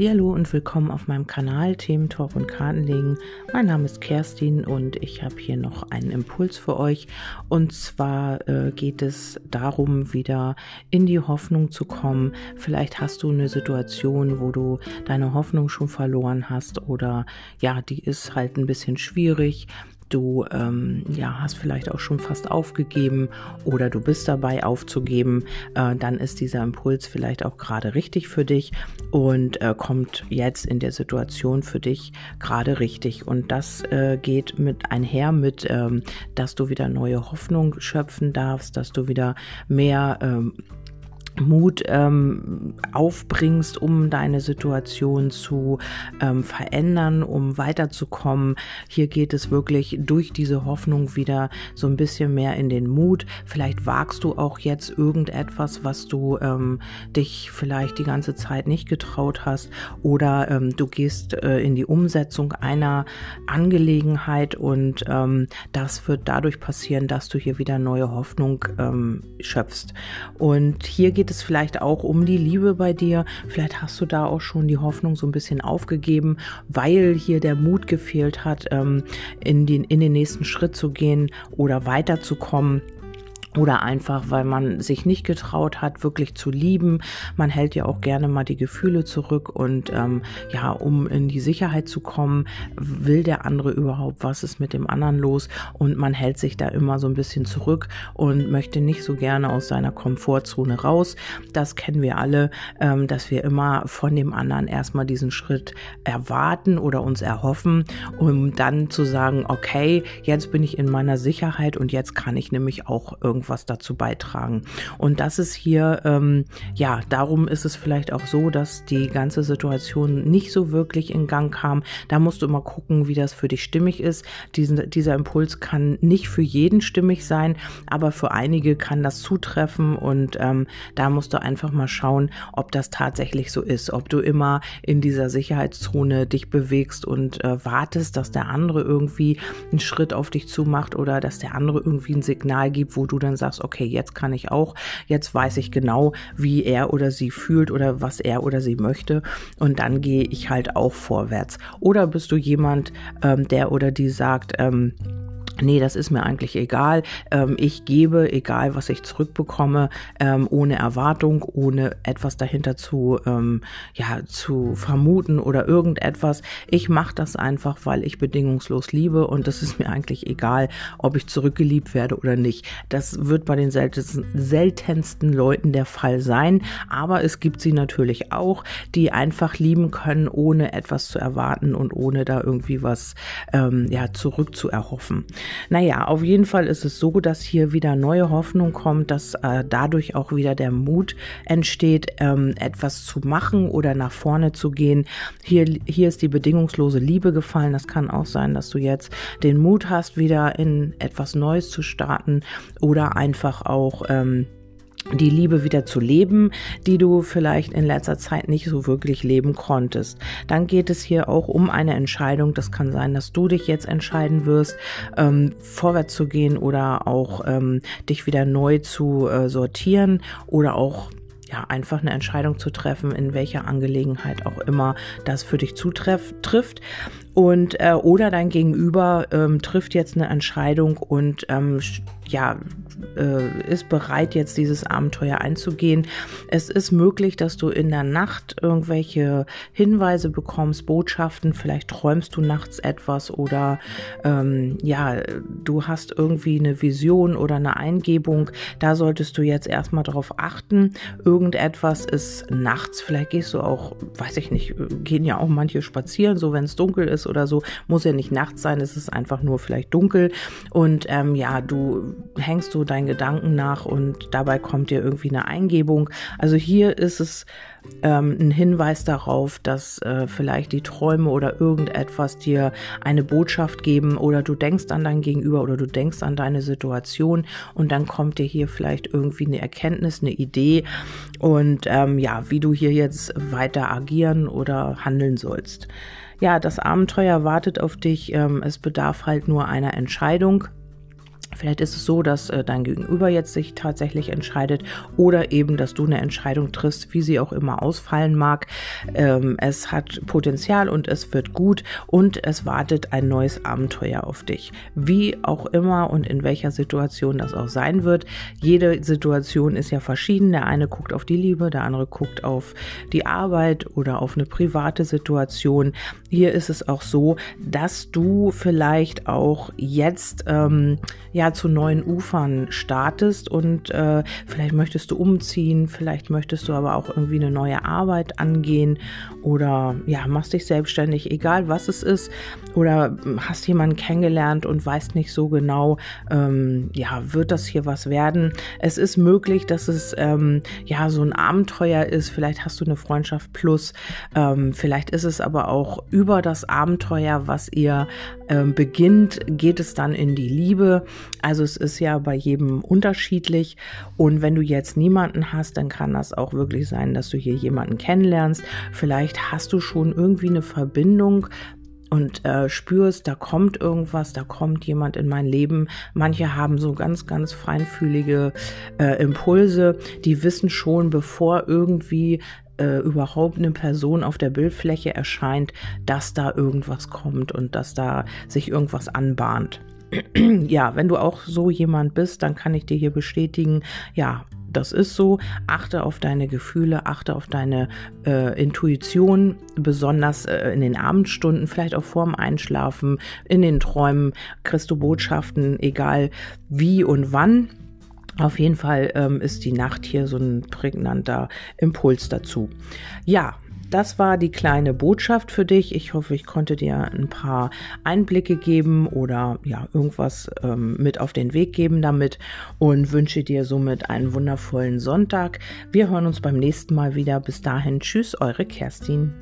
Hallihallo und willkommen auf meinem Kanal Themen Talk und Kartenlegen. Mein Name ist Kerstin und ich habe hier noch einen Impuls für euch. Und zwar äh, geht es darum, wieder in die Hoffnung zu kommen. Vielleicht hast du eine Situation, wo du deine Hoffnung schon verloren hast oder ja, die ist halt ein bisschen schwierig du ähm, ja, hast vielleicht auch schon fast aufgegeben oder du bist dabei aufzugeben, äh, dann ist dieser Impuls vielleicht auch gerade richtig für dich und äh, kommt jetzt in der Situation für dich gerade richtig. Und das äh, geht mit einher mit, ähm, dass du wieder neue Hoffnung schöpfen darfst, dass du wieder mehr ähm, Mut ähm, aufbringst, um deine Situation zu ähm, verändern, um weiterzukommen. Hier geht es wirklich durch diese Hoffnung wieder so ein bisschen mehr in den Mut. Vielleicht wagst du auch jetzt irgendetwas, was du ähm, dich vielleicht die ganze Zeit nicht getraut hast oder ähm, du gehst äh, in die Umsetzung einer Angelegenheit und ähm, das wird dadurch passieren, dass du hier wieder neue Hoffnung ähm, schöpfst. Und hier geht es vielleicht auch um die Liebe bei dir. Vielleicht hast du da auch schon die Hoffnung so ein bisschen aufgegeben, weil hier der Mut gefehlt hat, ähm, in, den, in den nächsten Schritt zu gehen oder weiterzukommen oder einfach, weil man sich nicht getraut hat, wirklich zu lieben. Man hält ja auch gerne mal die Gefühle zurück und ähm, ja, um in die Sicherheit zu kommen, will der andere überhaupt, was ist mit dem anderen los und man hält sich da immer so ein bisschen zurück und möchte nicht so gerne aus seiner Komfortzone raus. Das kennen wir alle, ähm, dass wir immer von dem anderen erstmal diesen Schritt erwarten oder uns erhoffen, um dann zu sagen, okay, jetzt bin ich in meiner Sicherheit und jetzt kann ich nämlich auch irgendwie irgendwas dazu beitragen. Und das ist hier, ähm, ja, darum ist es vielleicht auch so, dass die ganze Situation nicht so wirklich in Gang kam. Da musst du immer gucken, wie das für dich stimmig ist. Diesen, dieser Impuls kann nicht für jeden stimmig sein, aber für einige kann das zutreffen und ähm, da musst du einfach mal schauen, ob das tatsächlich so ist, ob du immer in dieser Sicherheitszone dich bewegst und äh, wartest, dass der andere irgendwie einen Schritt auf dich zumacht oder dass der andere irgendwie ein Signal gibt, wo du dann dann sagst, okay, jetzt kann ich auch, jetzt weiß ich genau, wie er oder sie fühlt oder was er oder sie möchte und dann gehe ich halt auch vorwärts. Oder bist du jemand, ähm, der oder die sagt, ähm, nee, das ist mir eigentlich egal. Ähm, ich gebe, egal was ich zurückbekomme, ähm, ohne Erwartung, ohne etwas dahinter zu, ähm, ja, zu vermuten oder irgendetwas. Ich mache das einfach, weil ich bedingungslos liebe und das ist mir eigentlich egal, ob ich zurückgeliebt werde oder nicht. Das wird bei den seltensten, seltensten Leuten der Fall sein, aber es gibt sie natürlich auch, die einfach lieben können, ohne etwas zu erwarten und ohne da irgendwie was ähm, ja, zurückzuerhoffen. Naja, auf jeden Fall ist es so, dass hier wieder neue Hoffnung kommt, dass äh, dadurch auch wieder der Mut entsteht, ähm, etwas zu machen oder nach vorne zu gehen. Hier, hier ist die bedingungslose Liebe gefallen. Das kann auch sein, dass du jetzt den Mut hast, wieder in etwas Neues zu starten oder einfach auch ähm, die Liebe wieder zu leben, die du vielleicht in letzter Zeit nicht so wirklich leben konntest. Dann geht es hier auch um eine Entscheidung. Das kann sein, dass du dich jetzt entscheiden wirst, ähm, vorwärts zu gehen oder auch ähm, dich wieder neu zu äh, sortieren oder auch ja, einfach eine Entscheidung zu treffen, in welcher Angelegenheit auch immer das für dich zutrifft. Und äh, oder dein Gegenüber ähm, trifft jetzt eine Entscheidung und ähm, ja, äh, ist bereit, jetzt dieses Abenteuer einzugehen. Es ist möglich, dass du in der Nacht irgendwelche Hinweise bekommst, Botschaften, vielleicht träumst du nachts etwas oder ähm, ja, du hast irgendwie eine Vision oder eine Eingebung. Da solltest du jetzt erstmal darauf achten. Irgendetwas ist nachts, vielleicht gehst du auch, weiß ich nicht, gehen ja auch manche spazieren, so wenn es dunkel ist oder so. Muss ja nicht nachts sein, es ist einfach nur vielleicht dunkel. Und ähm, ja, du hängst du deinen Gedanken nach und dabei kommt dir irgendwie eine Eingebung. Also hier ist es ähm, ein Hinweis darauf, dass äh, vielleicht die Träume oder irgendetwas dir eine Botschaft geben oder du denkst an dein Gegenüber oder du denkst an deine Situation und dann kommt dir hier vielleicht irgendwie eine Erkenntnis, eine Idee und ähm, ja, wie du hier jetzt weiter agieren oder handeln sollst. Ja, das Abenteuer wartet auf dich. Ähm, es bedarf halt nur einer Entscheidung Vielleicht ist es so, dass äh, dein Gegenüber jetzt sich tatsächlich entscheidet oder eben, dass du eine Entscheidung triffst, wie sie auch immer ausfallen mag. Ähm, es hat Potenzial und es wird gut und es wartet ein neues Abenteuer auf dich. Wie auch immer und in welcher Situation das auch sein wird. Jede Situation ist ja verschieden. Der eine guckt auf die Liebe, der andere guckt auf die Arbeit oder auf eine private Situation. Hier ist es auch so, dass du vielleicht auch jetzt ähm, zu neuen Ufern startest und äh, vielleicht möchtest du umziehen, vielleicht möchtest du aber auch irgendwie eine neue Arbeit angehen oder ja, machst dich selbstständig, egal was es ist, oder hast jemanden kennengelernt und weißt nicht so genau, ähm, ja, wird das hier was werden? Es ist möglich, dass es ähm, ja so ein Abenteuer ist, vielleicht hast du eine Freundschaft plus, ähm, vielleicht ist es aber auch über das Abenteuer, was ihr ähm, beginnt, geht es dann in die Liebe. Also es ist ja bei jedem unterschiedlich. Und wenn du jetzt niemanden hast, dann kann das auch wirklich sein, dass du hier jemanden kennenlernst. Vielleicht hast du schon irgendwie eine Verbindung und äh, spürst, da kommt irgendwas, da kommt jemand in mein Leben. Manche haben so ganz, ganz feinfühlige äh, Impulse, die wissen schon, bevor irgendwie äh, überhaupt eine Person auf der Bildfläche erscheint, dass da irgendwas kommt und dass da sich irgendwas anbahnt. ja, wenn du auch so jemand bist, dann kann ich dir hier bestätigen, ja, das ist so. Achte auf deine Gefühle, achte auf deine äh, Intuition, besonders äh, in den Abendstunden, vielleicht auch vorm Einschlafen, in den Träumen kriegst du Botschaften, egal wie und wann. Auf jeden Fall ähm, ist die Nacht hier so ein prägnanter Impuls dazu. Ja, das war die kleine Botschaft für dich. Ich hoffe, ich konnte dir ein paar Einblicke geben oder ja, irgendwas ähm, mit auf den Weg geben damit und wünsche dir somit einen wundervollen Sonntag. Wir hören uns beim nächsten Mal wieder. Bis dahin, tschüss, eure Kerstin.